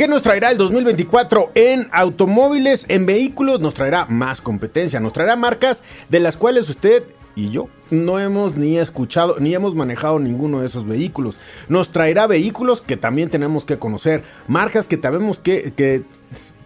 ¿Qué nos traerá el 2024 en automóviles, en vehículos? Nos traerá más competencia, nos traerá marcas de las cuales usted y yo no hemos ni escuchado ni hemos manejado ninguno de esos vehículos. Nos traerá vehículos que también tenemos que conocer, marcas que tenemos que, que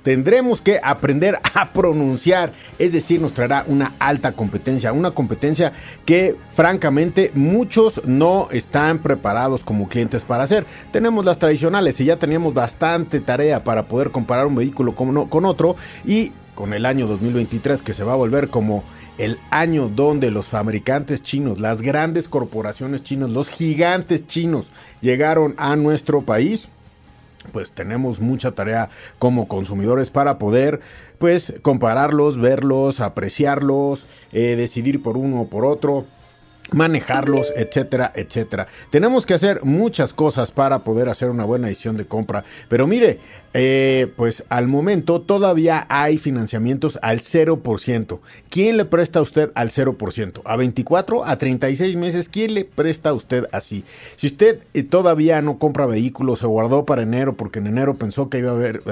tendremos que aprender a pronunciar, es decir, nos traerá una alta competencia, una competencia que francamente muchos no están preparados como clientes para hacer. Tenemos las tradicionales y ya teníamos bastante tarea para poder comparar un vehículo con, con otro y con el año 2023 que se va a volver como el año donde los fabricantes chinos, las grandes corporaciones chinos, los gigantes chinos llegaron a nuestro país, pues tenemos mucha tarea como consumidores para poder pues compararlos, verlos, apreciarlos, eh, decidir por uno o por otro manejarlos, etcétera, etcétera. Tenemos que hacer muchas cosas para poder hacer una buena decisión de compra. Pero mire, eh, pues al momento todavía hay financiamientos al 0%. ¿Quién le presta a usted al 0%? ¿A 24? ¿A 36 meses? ¿Quién le presta a usted así? Si usted eh, todavía no compra vehículos, se guardó para enero porque en enero pensó que iba a haber,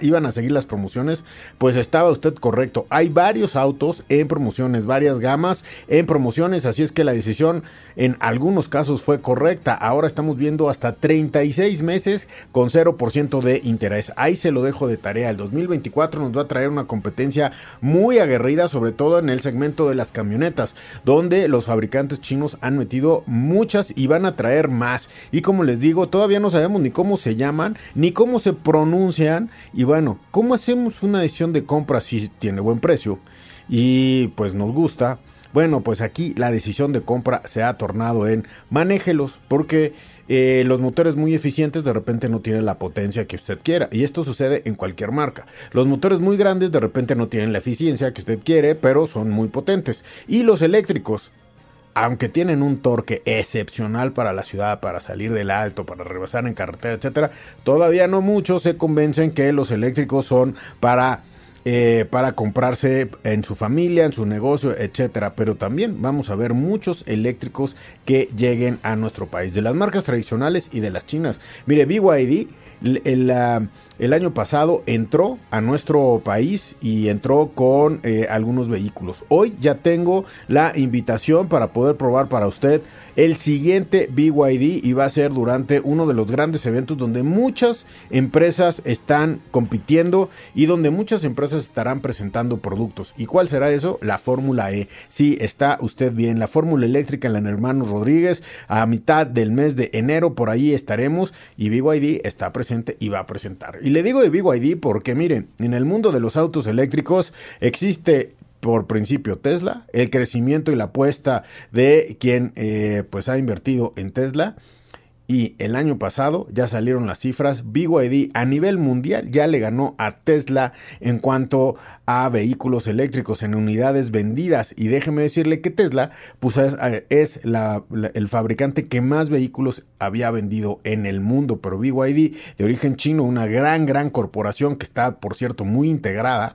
iban a seguir las promociones, pues estaba usted correcto. Hay varios autos en promociones, varias gamas en promociones, así es que la decisión en algunos casos fue correcta. Ahora estamos viendo hasta 36 meses con 0% de interés Ahí se lo dejo de tarea. El 2024 nos va a traer una competencia muy aguerrida, sobre todo en el segmento de las camionetas, donde los fabricantes chinos han metido muchas y van a traer más. Y como les digo, todavía no sabemos ni cómo se llaman, ni cómo se pronuncian. Y bueno, ¿cómo hacemos una decisión de compra si tiene buen precio? Y pues nos gusta bueno, pues aquí la decisión de compra se ha tornado en manéjelos, porque eh, los motores muy eficientes de repente no tienen la potencia que usted quiera. Y esto sucede en cualquier marca. Los motores muy grandes de repente no tienen la eficiencia que usted quiere, pero son muy potentes. Y los eléctricos, aunque tienen un torque excepcional para la ciudad, para salir del alto, para rebasar en carretera, etcétera, todavía no muchos se convencen que los eléctricos son para eh, para comprarse en su familia, en su negocio, etcétera. Pero también vamos a ver muchos eléctricos que lleguen a nuestro país, de las marcas tradicionales y de las chinas. Mire, BYD el, el, año pasado entró a nuestro país y entró con eh, algunos vehículos. Hoy ya tengo la invitación para poder probar para usted el siguiente BYD y va a ser durante uno de los grandes eventos donde muchas empresas están compitiendo y donde muchas empresas estarán presentando productos. ¿Y cuál será eso? La Fórmula E. Sí, está usted bien. La Fórmula Eléctrica en la Hermanos Rodríguez a mitad del mes de enero por ahí estaremos y BYD está presente y va a presentar. Y le digo de BYD porque miren, en el mundo de los autos eléctricos existe por principio Tesla, el crecimiento y la apuesta de quien eh, pues ha invertido en Tesla. Y el año pasado ya salieron las cifras, BYD a nivel mundial ya le ganó a Tesla en cuanto a vehículos eléctricos en unidades vendidas. Y déjeme decirle que Tesla pues es, el fabricante que más vehículos había vendido en el mundo. Pero BYD de origen chino, una gran, gran corporación que está por cierto muy integrada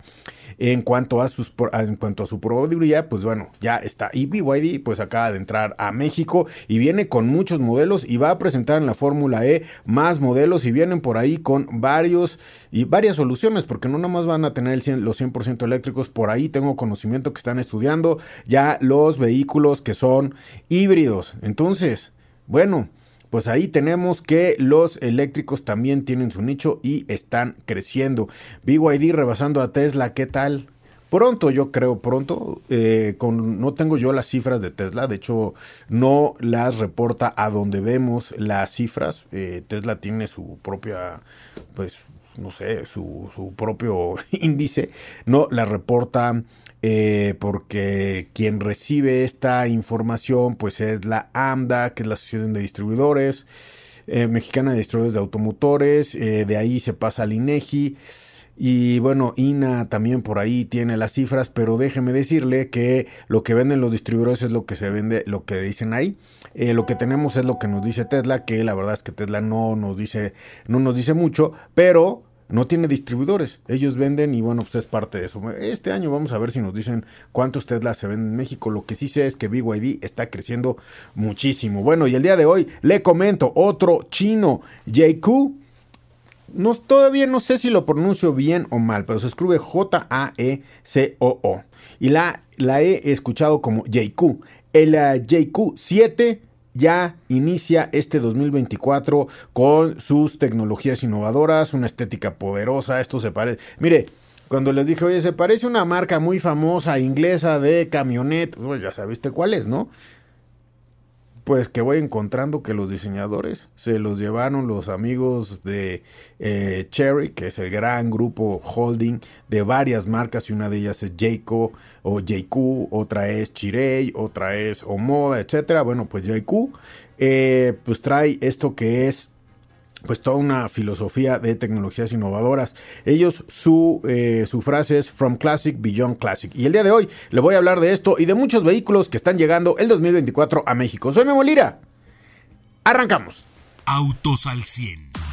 en cuanto a, sus, en cuanto a su probabilidad, pues bueno, ya está. Y BYD pues acaba de entrar a México y viene con muchos modelos y va a presentar en la Fórmula E más modelos y vienen por ahí con varios y varias soluciones, porque no nomás van a tener los 100% eléctricos, por ahí tengo conocimiento que están estudiando ya los vehículos que son híbridos. Entonces, bueno, pues ahí tenemos que los eléctricos también tienen su nicho y están creciendo. BYD rebasando a Tesla, ¿qué tal? Pronto, yo creo, pronto. Eh, con, no tengo yo las cifras de Tesla. De hecho, no las reporta a donde vemos las cifras. Eh, Tesla tiene su propia, pues, no sé, su, su propio índice. No la reporta eh, porque quien recibe esta información pues es la AMDA, que es la Asociación de Distribuidores eh, Mexicana de Distribuidores de Automotores, eh, de ahí se pasa al INEGI. Y bueno, INA también por ahí tiene las cifras, pero déjeme decirle que lo que venden los distribuidores es lo que se vende, lo que dicen ahí. lo que tenemos es lo que nos dice Tesla, que la verdad es que Tesla no nos dice, no nos dice mucho, pero no tiene distribuidores. Ellos venden y bueno, pues es parte de eso. Este año vamos a ver si nos dicen cuántos Tesla se venden en México. Lo que sí sé es que BYD está creciendo muchísimo. Bueno, y el día de hoy le comento otro chino, JQ. No, todavía no sé si lo pronuncio bien o mal, pero se escribe J-A-E-C-O-O. Y la, la he escuchado como JQ. El uh, JQ 7 ya inicia este 2024 con sus tecnologías innovadoras, una estética poderosa. Esto se parece. Mire, cuando les dije, oye, se parece una marca muy famosa inglesa de camioneta, pues ya sabiste cuál es, ¿no? Pues que voy encontrando que los diseñadores se los llevaron los amigos de eh, Cherry, que es el gran grupo holding de varias marcas y una de ellas es Jayco o JQ, otra es Chirei, otra es Omoda, etcétera. Bueno, pues JQ eh, pues trae esto que es pues toda una filosofía de tecnologías innovadoras. Ellos, su, eh, su frase es From Classic Beyond Classic. Y el día de hoy le voy a hablar de esto y de muchos vehículos que están llegando el 2024 a México. Soy Memo Lira. Arrancamos. Autos al 100.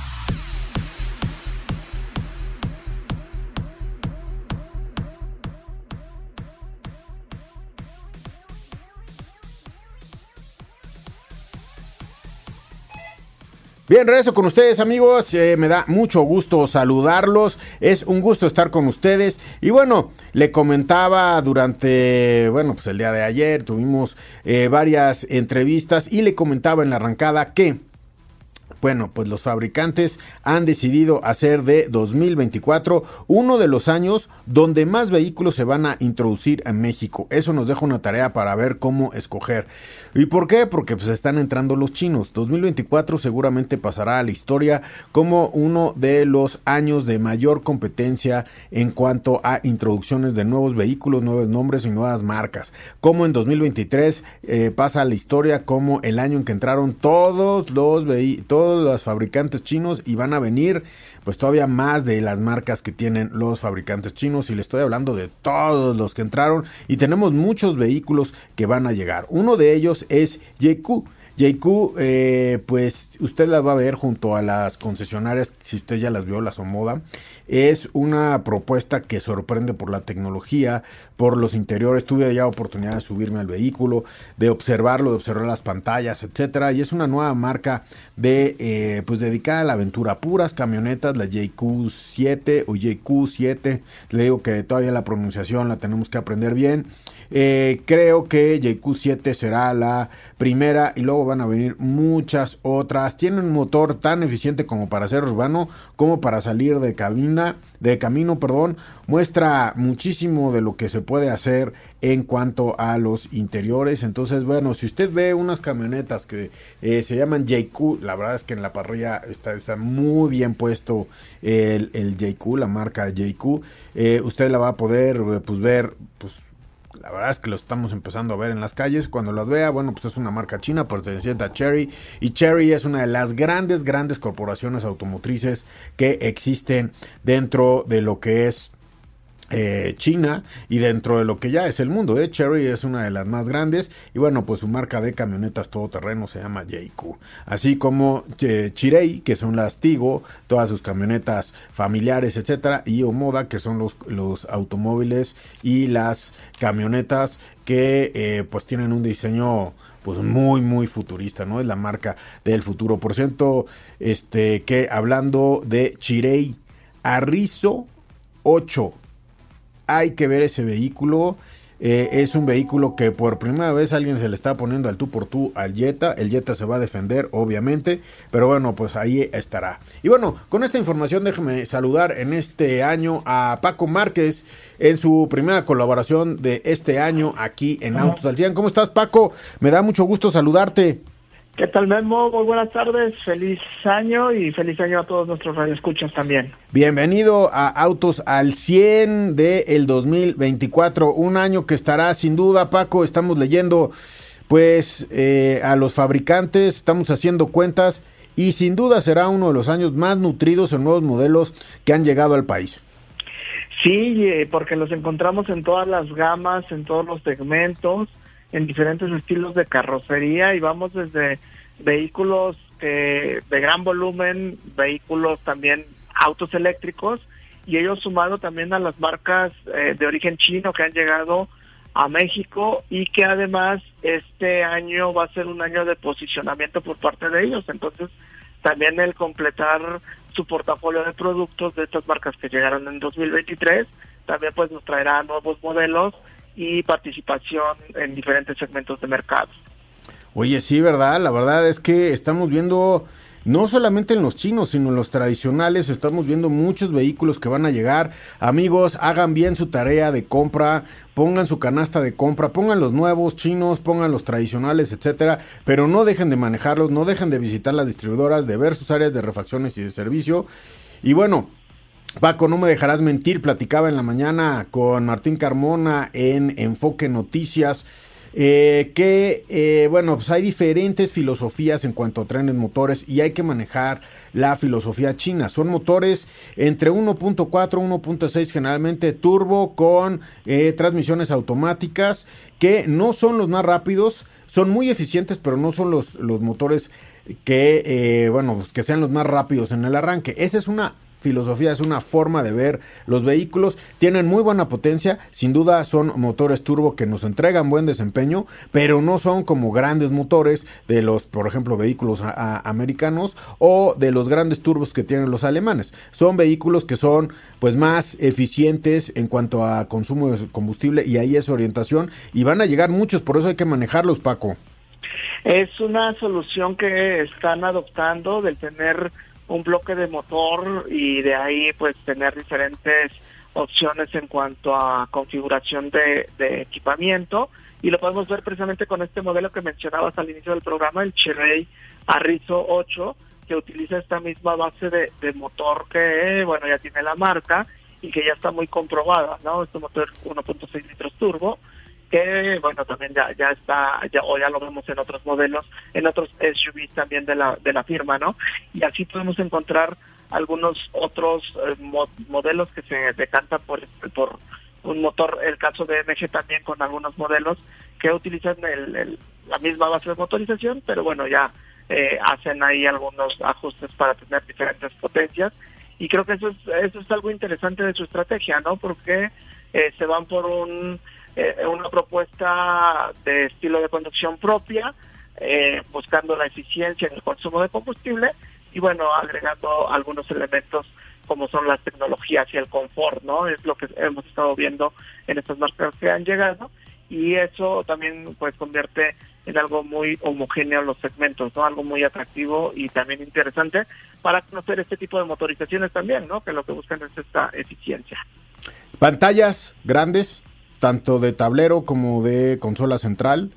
Bien, regreso con ustedes amigos, eh, me da mucho gusto saludarlos, es un gusto estar con ustedes. Y bueno, le comentaba durante, bueno, pues el día de ayer tuvimos eh, varias entrevistas y le comentaba en la arrancada que bueno, pues los fabricantes han decidido hacer de 2024 uno de los años donde más vehículos se van a introducir en México. Eso nos deja una tarea para ver cómo escoger. ¿Y por qué? Porque pues están entrando los chinos. 2024 seguramente pasará a la historia como uno de los años de mayor competencia en cuanto a introducciones de nuevos vehículos, nuevos nombres y nuevas marcas. Como en 2023 eh, pasa a la historia como el año en que entraron todos los vehículos los fabricantes chinos y van a venir pues todavía más de las marcas que tienen los fabricantes chinos y le estoy hablando de todos los que entraron y tenemos muchos vehículos que van a llegar. Uno de ellos es JQ. JQ, eh, pues usted las va a ver junto a las concesionarias, si usted ya las vio, las Omoda. Es una propuesta que sorprende por la tecnología, por los interiores. Tuve ya oportunidad de subirme al vehículo, de observarlo, de observar las pantallas, etcétera. Y es una nueva marca de, eh, pues dedicada a la aventura. Puras camionetas, la JQ7 o JQ7. Le digo que todavía la pronunciación la tenemos que aprender bien. Eh, creo que JQ7 será la primera y luego van a venir muchas otras. Tiene un motor tan eficiente como para ser urbano como para salir de cabina, de camino, perdón. Muestra muchísimo de lo que se puede hacer en cuanto a los interiores. Entonces, bueno, si usted ve unas camionetas que eh, se llaman JQ, la verdad es que en la parrilla está, está muy bien puesto el, el JQ, la marca JQ. Eh, usted la va a poder pues ver pues la verdad es que lo estamos empezando a ver en las calles. Cuando las vea, bueno, pues es una marca china, perteneciente a Cherry. Y Cherry es una de las grandes, grandes corporaciones automotrices que existen dentro de lo que es eh, China y dentro de lo que ya es el mundo. ¿eh? Cherry es una de las más grandes y bueno, pues su marca de camionetas todoterreno se llama JQ. Así como eh, Chirei, que son las Tigo, todas sus camionetas familiares, etcétera, y Omoda, que son los, los automóviles y las camionetas que eh, pues tienen un diseño pues muy, muy futurista, ¿no? Es la marca del futuro. Por cierto, este, que hablando de Chirei Arrizo 8, hay que ver ese vehículo. Eh, es un vehículo que por primera vez alguien se le está poniendo al tú por tú al Jetta. El Jetta se va a defender, obviamente. Pero bueno, pues ahí estará. Y bueno, con esta información déjeme saludar en este año a Paco Márquez en su primera colaboración de este año aquí en Autos al 100. ¿Cómo estás, Paco? Me da mucho gusto saludarte. ¿Qué tal, Memo? Muy buenas tardes, feliz año y feliz año a todos nuestros radioescuchas también. Bienvenido a Autos al 100 del el 2024, un año que estará sin duda, Paco, estamos leyendo pues eh, a los fabricantes, estamos haciendo cuentas y sin duda será uno de los años más nutridos en nuevos modelos que han llegado al país. Sí, eh, porque los encontramos en todas las gamas, en todos los segmentos en diferentes estilos de carrocería y vamos desde vehículos de gran volumen, vehículos también autos eléctricos y ellos sumado también a las marcas eh, de origen chino que han llegado a México y que además este año va a ser un año de posicionamiento por parte de ellos. Entonces, también el completar su portafolio de productos de estas marcas que llegaron en 2023, también pues nos traerá nuevos modelos y participación en diferentes segmentos de mercado. Oye, sí, ¿verdad? La verdad es que estamos viendo, no solamente en los chinos, sino en los tradicionales, estamos viendo muchos vehículos que van a llegar. Amigos, hagan bien su tarea de compra, pongan su canasta de compra, pongan los nuevos chinos, pongan los tradicionales, etcétera, pero no dejen de manejarlos, no dejen de visitar las distribuidoras, de ver sus áreas de refacciones y de servicio. Y bueno, Paco, no me dejarás mentir, platicaba en la mañana con Martín Carmona en Enfoque Noticias. Eh, que eh, bueno, pues hay diferentes filosofías en cuanto a trenes motores y hay que manejar la filosofía china. Son motores entre 1.4 1.6 generalmente turbo con eh, transmisiones automáticas que no son los más rápidos, son muy eficientes, pero no son los, los motores que, bueno, pues que sean los más rápidos en el arranque. Esa es una filosofía, es una forma de ver los vehículos. Tienen muy buena potencia, sin duda son motores turbo que nos entregan buen desempeño, pero no son como grandes motores de los, por ejemplo, vehículos americanos o de los grandes turbos que tienen los alemanes. Son vehículos que son pues más eficientes en cuanto a consumo de combustible y ahí es orientación y van a llegar muchos, por eso hay que manejarlos, Paco. Es una solución que están adoptando del tener un bloque de motor y de ahí pues tener diferentes opciones en cuanto a configuración de, equipamiento y lo podemos ver precisamente con este modelo que mencionabas al inicio del programa, el Cherry Arrizo 8, que utiliza esta misma base de, de, motor que, bueno, ya tiene la marca y que ya está muy comprobada, ¿no? Este motor 1.6 litros turbo que bueno también ya ya está ya o ya lo vemos en otros modelos en otros SUVs también de la de la firma no y así podemos encontrar algunos otros eh, modelos que se decantan por por un motor el caso de MG también con algunos modelos que utilizan el, la misma base de motorización pero bueno ya eh, hacen ahí algunos ajustes para tener diferentes potencias. Y creo que eso es eso es algo interesante de su estrategia no porque eh, se van por un eh, una propuesta de estilo de conducción propia, eh, buscando la eficiencia en el consumo de combustible y bueno, agregando algunos elementos como son las tecnologías y el confort, ¿no? Es lo que hemos estado viendo en estas marcas que han llegado y eso también pues convierte en algo muy homogéneo los segmentos, ¿no? Algo muy atractivo y también interesante para conocer este tipo de motorizaciones también, ¿no? Que lo que buscan es esta eficiencia. Pantallas grandes, tanto de tablero como de consola central.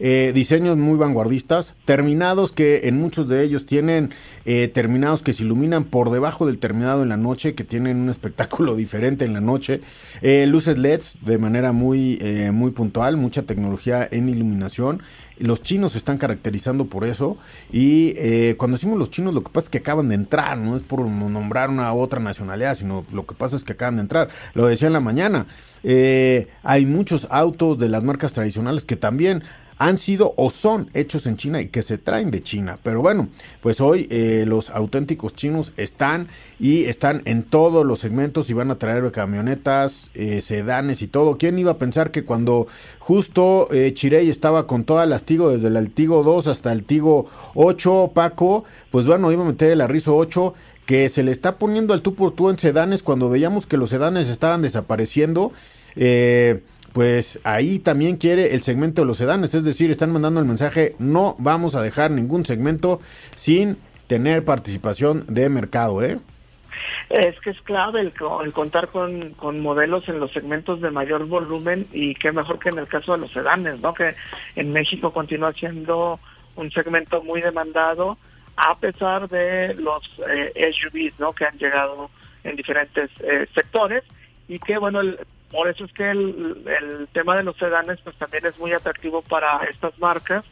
Eh, diseños muy vanguardistas, terminados que en muchos de ellos tienen eh, terminados que se iluminan por debajo del terminado en la noche, que tienen un espectáculo diferente en la noche, eh, luces LEDs de manera muy, muy puntual, mucha tecnología en iluminación. Los chinos se están caracterizando por eso y cuando decimos los chinos lo que pasa es que acaban de entrar, no es por nombrar una otra nacionalidad, sino lo que pasa es que acaban de entrar. Lo decía en la mañana, hay muchos autos de las marcas tradicionales que también han sido o son hechos en China y que se traen de China. Pero bueno, pues hoy eh, los auténticos chinos están y están en todos los segmentos y van a traer camionetas, eh, sedanes y todo. ¿Quién iba a pensar que cuando justo eh, Chirey estaba con toda el Tigo, desde el Altigo 2 hasta el Tigo 8, Paco, pues bueno, iba a meter el Arrizo 8 que se le está poniendo al tú por tú en sedanes cuando veíamos que los sedanes estaban desapareciendo. Eh, pues ahí también quiere el segmento de los sedanes, es decir, están mandando el mensaje, no vamos a dejar ningún segmento sin tener participación de mercado, ¿eh? Es que es clave el, contar con, con, modelos en los segmentos de mayor volumen y qué mejor que en el caso de los sedanes, ¿no? Que en México continúa siendo un segmento muy demandado a pesar de los eh, SUVs, ¿no? Que han llegado en diferentes eh, sectores y que, bueno, el, por eso es que el, tema de los sedanes pues también es muy atractivo para estas marcas,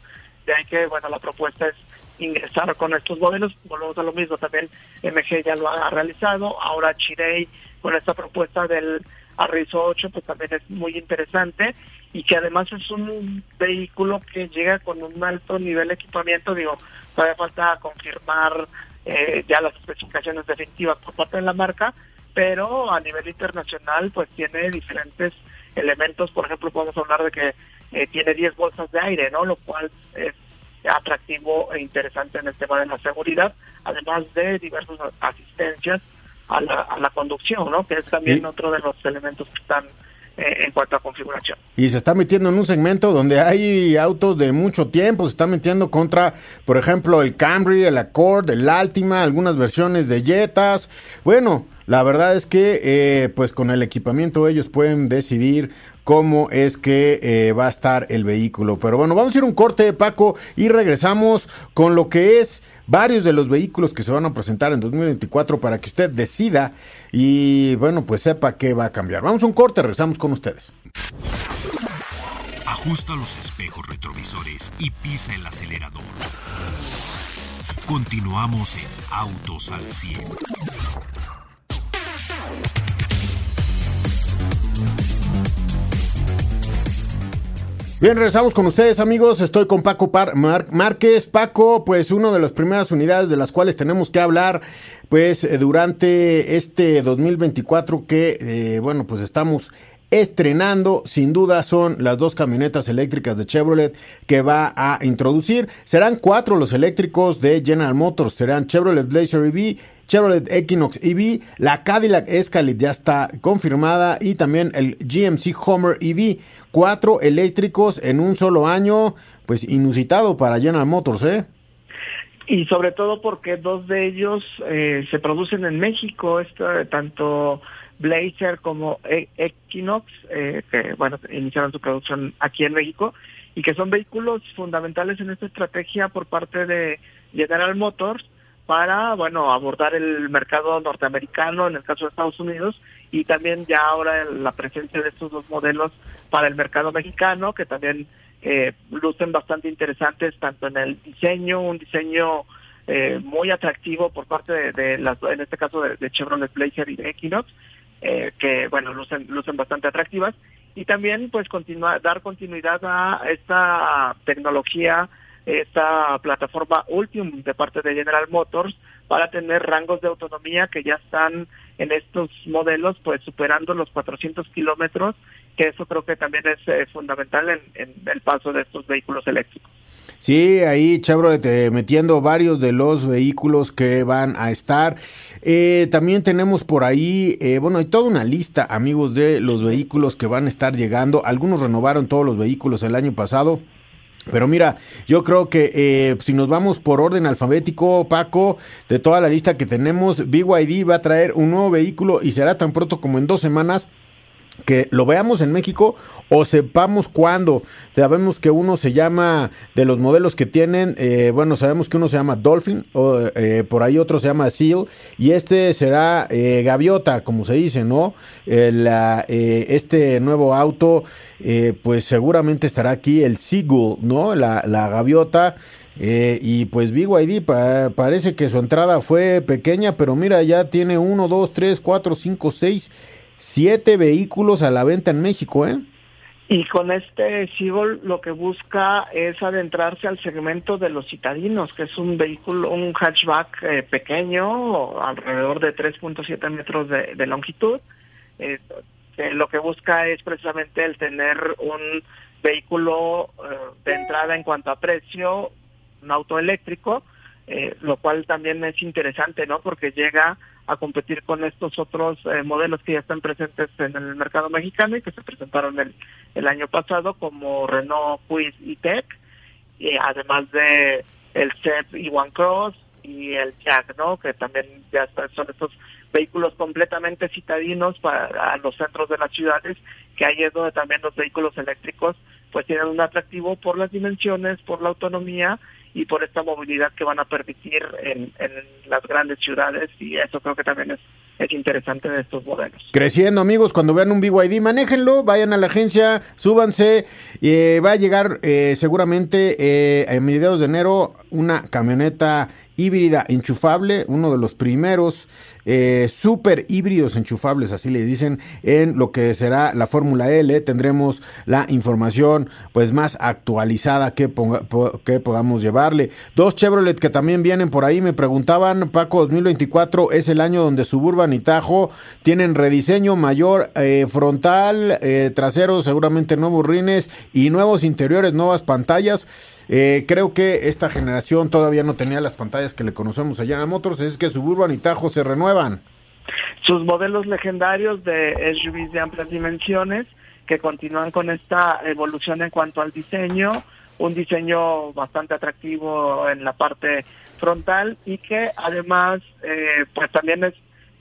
de ahí que, bueno, la propuesta es ingresar con estos modelos, volvemos a lo mismo, también MG ya lo ha realizado, ahora Chirey con esta propuesta del Arrizo 8 pues también es muy interesante. Y que además es un vehículo que llega con un alto nivel de equipamiento, digo, todavía falta confirmar eh, ya las especificaciones definitivas por parte de la marca, pero a nivel internacional pues tiene diferentes elementos, por ejemplo podemos hablar de que eh, tiene 10 bolsas de aire, ¿no? Lo cual es atractivo e interesante en el tema de la seguridad, además de diversas asistencias a la, a la conducción, ¿no? Que es también otro de los elementos que están eh, en cuanto a configuración. Y se está metiendo en un segmento donde hay autos de mucho tiempo, se está metiendo contra, por ejemplo, el Camry, el Accord, el Altima, algunas versiones de Jetas. Bueno, la verdad es que eh, pues con el equipamiento ellos pueden decidir cómo es que eh, va a estar el vehículo. Pero bueno, vamos a ir un corte, Paco, y regresamos con lo que es varios de los vehículos que se van a presentar en 2024 para que usted decida y bueno, pues sepa qué va a cambiar. Vamos a un corte, regresamos con ustedes. Ajusta los espejos retrovisores y pisa el acelerador. Continuamos en Autos al 100. Bien, regresamos con ustedes amigos, estoy con Paco Par Márquez. Paco, pues una de las primeras unidades de las cuales tenemos que hablar, pues eh, durante este 2024 que, eh, bueno, pues estamos estrenando, sin duda son las dos camionetas eléctricas de Chevrolet que va a introducir. Serán cuatro los eléctricos de General Motors, serán Chevrolet Blazer EV, Chevrolet Equinox EV, la Cadillac Escalade ya está confirmada y también el GMC Homer EV. Cuatro eléctricos en un solo año, pues inusitado para General Motors, ¿eh? Y sobre todo porque dos de ellos eh, se producen en México, esto, tanto Blazer como e-, Equinox, eh, que bueno, iniciaron su producción aquí en México y que son vehículos fundamentales en esta estrategia por parte de General Motors para, bueno, abordar el mercado norteamericano en el caso de Estados Unidos y también ya ahora la presencia de estos dos modelos para el mercado mexicano que también eh, lucen bastante interesantes tanto en el diseño, un diseño eh, muy atractivo por parte de, las, en este caso de, de Chevrolet Blazer y de Equinox eh, que bueno lucen lucen bastante atractivas. Y también pues continuar dar continuidad a esta tecnología esta plataforma Ultium de parte de General Motors para tener rangos de autonomía que ya están en estos modelos pues superando los 400 kilómetros que eso creo que también es eh, fundamental en, el paso de estos vehículos eléctricos. Sí, ahí Chevrolet eh, metiendo varios de los vehículos que van a estar. Eh, también tenemos por ahí, eh, bueno, hay toda una lista, amigos, de los vehículos que van a estar llegando. Algunos renovaron todos los vehículos el año pasado. Pero mira, yo creo que si nos vamos por orden alfabético, Paco, de toda la lista que tenemos, BYD va a traer un nuevo vehículo y será tan pronto como en dos semanas que lo veamos en México o sepamos cuándo. Sabemos que uno se llama, de los modelos que tienen, eh, bueno, sabemos que uno se llama Dolphin, o, eh, por ahí otro se llama Seal, y este será eh, Gaviota, como se dice, ¿no? este nuevo auto, pues seguramente estará aquí el Seagull, ¿no? La, la Gaviota. y pues BYD parece que su entrada fue pequeña, pero mira, ya tiene 1, 2, 3, 4, 5, 6 siete vehículos a la venta en México, ¿eh? Y con este Seagull lo que busca es adentrarse al segmento de los citadinos, que es un vehículo, un hatchback eh, pequeño, alrededor de 3.7 metros de, longitud. Eh, lo que busca es precisamente el tener un vehículo eh, de entrada en cuanto a precio, un auto eléctrico, eh, lo cual también es interesante, ¿no? Porque llega a competir con estos otros eh, modelos que ya están presentes en el mercado mexicano y que se presentaron el, el año pasado, como Renault Quiz y Tech, y además de el CEP y One Cross y el Jack, ¿no? Que también ya son estos vehículos completamente citadinos para los centros de las ciudades, que ahí es donde también los vehículos eléctricos pues tienen un atractivo por las dimensiones, por la autonomía y por esta movilidad que van a permitir en, las grandes ciudades y eso creo que también es, es interesante de estos modelos. Creciendo amigos, cuando vean un BYD, manéjenlo, vayan a la agencia, súbanse, y va a llegar eh, seguramente eh, mediados de enero una camioneta híbrida enchufable, uno de los primeros eh, super híbridos enchufables, así le dicen, en lo que será la Fórmula L. Tendremos la información pues más actualizada que, que podamos llevarle. Dos Chevrolet que también vienen por ahí, me preguntaban, Paco, 2024 es el año donde Suburban y Tajo tienen rediseño mayor eh, frontal, eh, trasero, seguramente nuevos rines y nuevos interiores, nuevas pantallas. Eh, creo que esta generación todavía no tenía las pantallas que le conocemos allá en Motors, es que Suburban y Tajo se renuevan. Sus modelos legendarios de SUVs de amplias dimensiones que continúan con esta evolución en cuanto al diseño, un diseño bastante atractivo en la parte frontal y que además eh, pues también es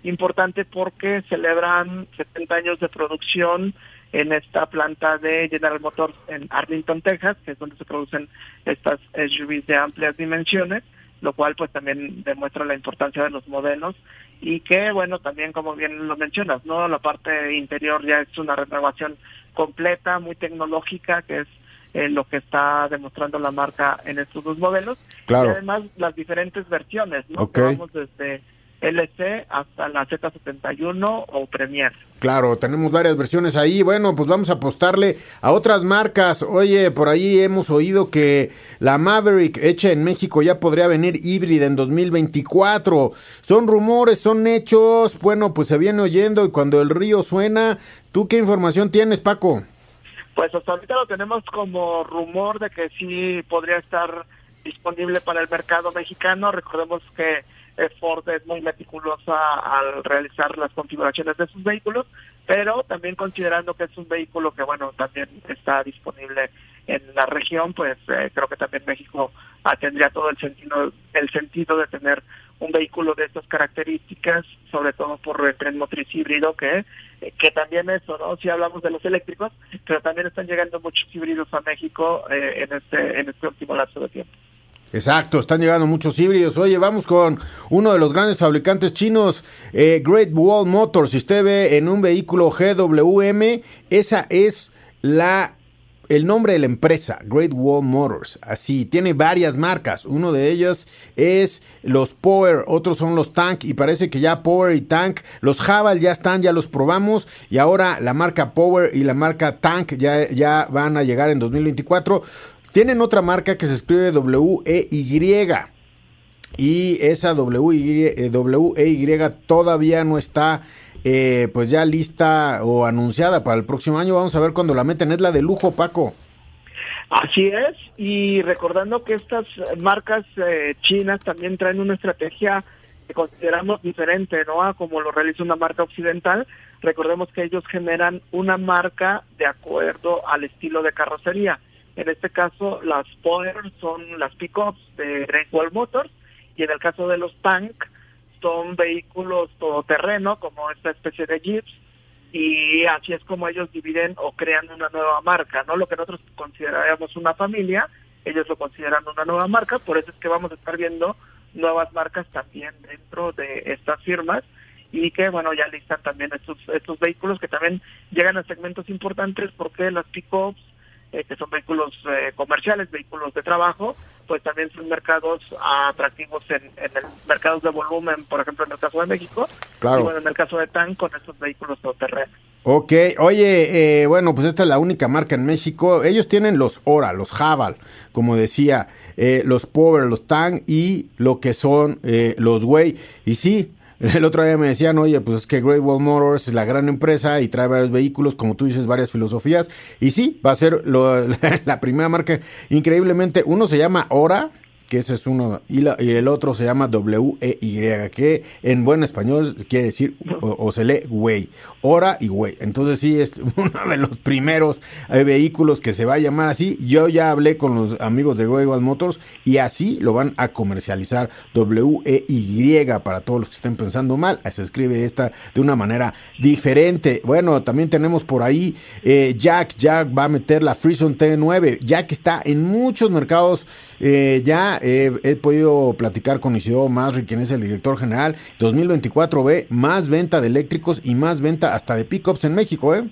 importante porque celebran 70 años de producción en esta planta de General Motors en Arlington, Texas, que es donde se producen estas SUVs de amplias dimensiones, lo cual pues también demuestra la importancia de los modelos y que bueno, también como bien lo mencionas, ¿no? La parte interior ya es una renovación completa, muy tecnológica, que es eh, lo que está demostrando la marca en estos dos modelos. Claro. Y además las diferentes versiones, ¿no? Que vamos desde LC hasta la Z71 o Premier. Claro, tenemos varias versiones ahí. Bueno, pues vamos a apostarle a otras marcas. Oye, por ahí hemos oído que la Maverick hecha en México ya podría venir híbrida en 2024. Son rumores, son hechos. Bueno, pues se viene oyendo y cuando el río suena, ¿tú qué información tienes, Paco? Pues hasta ahorita lo tenemos como rumor de que sí podría estar disponible para el mercado mexicano. Recordemos que Ford es muy meticulosa al realizar las configuraciones de sus vehículos, pero también considerando que es un vehículo que, bueno, también está disponible en la región, pues eh, creo que también México tendría todo el sentido, el sentido de tener un vehículo de estas características, sobre todo por el tren motriz híbrido, que, que también eso, ¿no? Si hablamos de los eléctricos, pero también están llegando muchos híbridos a México eh, en, este, en este último lapso de tiempo. Exacto, están llegando muchos híbridos. Oye, vamos con uno de los grandes fabricantes chinos, eh, Great Wall Motors. Si usted ve en un vehículo GWM, esa es la el nombre de la empresa, Great Wall Motors. Así, tiene varias marcas. Uno de ellas es los Power, otros son los Tank y parece que ya Power y Tank, los Haval ya están, ya los probamos y ahora la marca Power y la marca Tank ya, ya van a llegar en 2024. Tienen otra marca que se escribe W-E-Y. Y esa W-E-Y eh, todavía no está eh, pues ya lista o anunciada para el próximo año. Vamos a ver cuando la meten. Es la de lujo, Paco. Así es, y recordando que estas marcas eh, chinas también traen una estrategia que consideramos diferente, ¿no? A como lo realiza una marca occidental. Recordemos que ellos generan una marca de acuerdo al estilo de carrocería. En este caso, las Power son las pickups de Great Motors y en el caso de los Tank son vehículos todoterreno como esta especie de Jeeps y así es como ellos dividen o crean una nueva marca, ¿no? Lo que nosotros consideraríamos una familia, ellos lo consideran una nueva marca, por eso es que vamos a estar viendo nuevas marcas también dentro de estas firmas y que bueno ya listan también estos estos vehículos que también llegan a segmentos importantes porque las pickups eh, que son vehículos eh, comerciales, vehículos de trabajo, pues también son mercados atractivos en, en el mercados de volumen, por ejemplo, en el caso de México, claro. y bueno, en el caso de TAN, con estos vehículos todoterrenos. Ok, oye, eh, bueno, pues esta es la única marca en México. Ellos tienen los Ora, los Javal, como decía, eh, los Power, los Tang y lo que son eh, los Way. Y sí, el otro día me decían, oye, pues es que Great Wall Motors es la gran empresa y trae varios vehículos, como tú dices, varias filosofías. Y sí, va a ser la primera marca. Increíblemente, uno se llama Ora que ese es uno, y, el otro se llama W-E-Y, que en buen español quiere decir, o, se lee güey, hora y güey. Entonces sí, es uno de los primeros eh, vehículos que se va a llamar así. Yo ya hablé con los amigos de Great Motors y así lo van a comercializar W-E-Y para todos los que estén pensando mal. Se escribe esta de una manera diferente. Bueno, también tenemos por ahí eh, Jack. Jack va a meter la Freezone T9. Jack está en muchos mercados eh, ya he podido platicar con Isidoro Masri, quien es el director general. 2024 ve más venta de eléctricos y más venta hasta de pickups en México, ¿eh?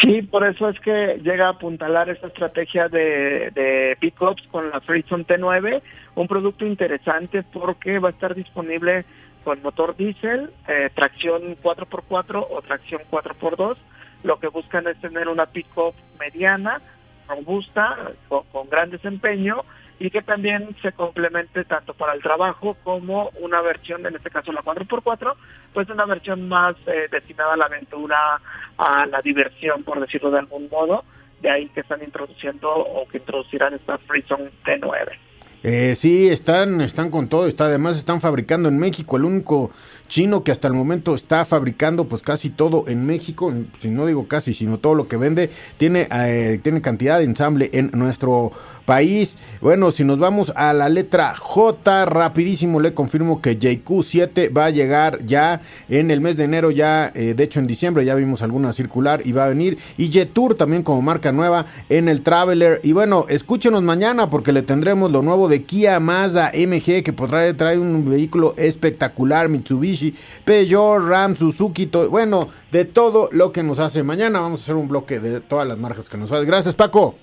Sí, por eso es que llega a apuntalar esta estrategia de, de pickups con la Freezone T9, un producto interesante porque va a estar disponible con motor diésel, eh, tracción 4x4 o tracción 4x2. Lo que buscan es tener una pickup mediana, robusta, con gran desempeño y que también se complemente tanto para el trabajo como una versión, en este caso la 4x4, pues una versión más eh, destinada a la aventura, a la diversión, por decirlo de algún modo, de ahí que están introduciendo o que introducirán esta Freezone T9. Eh, sí, están, están con todo, está, además están fabricando en México, el único chino que hasta el momento está fabricando pues casi todo en México, si no digo casi, sino todo lo que vende, tiene, eh, tiene cantidad de ensamble en nuestro país. Bueno, si nos vamos a la letra J, rapidísimo le confirmo que JQ7 va a llegar ya en el mes de enero, ya eh, de hecho en diciembre ya vimos alguna circular y va a venir. Y Jetour también como marca nueva en el Traveler. Y bueno, escúchenos mañana porque le tendremos lo nuevo Kia Mazda MG que podrá traer un vehículo espectacular, Mitsubishi, Peugeot, Ram, Suzuki, bueno, de todo lo que nos hace. Mañana vamos a hacer un bloque de todas las marcas que nos hace. Gracias Paco.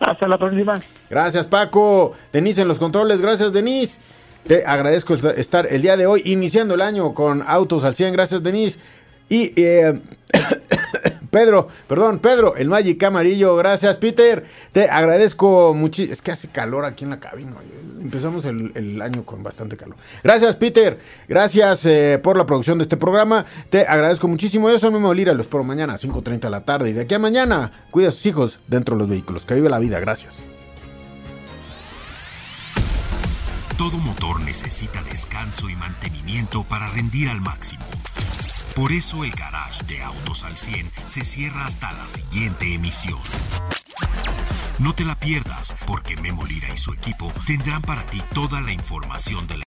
Hasta la próxima. Gracias, Paco. Denise en los controles. Gracias, Denise. Te agradezco estar el día de hoy iniciando el año con Autos al 100. Gracias, Denise. Y eh, Pedro, perdón, Pedro, el Magic amarillo, gracias, Peter. Te agradezco muchísimo. Es que hace calor aquí en la cabina. Empezamos el, año con bastante calor. Gracias, Peter. Gracias eh, por la producción de este programa. Te agradezco muchísimo. Yo soy Memo Lira, los espero mañana a 5.30 de la tarde. Y de aquí a mañana, cuida a sus hijos dentro de los vehículos. Que vive la vida. Gracias. Todo motor necesita descanso y mantenimiento para rendir al máximo. Por eso el garage de Autos al 100 se cierra hasta la siguiente emisión. No te la pierdas, porque Memo Lira y su equipo tendrán para ti toda la información de la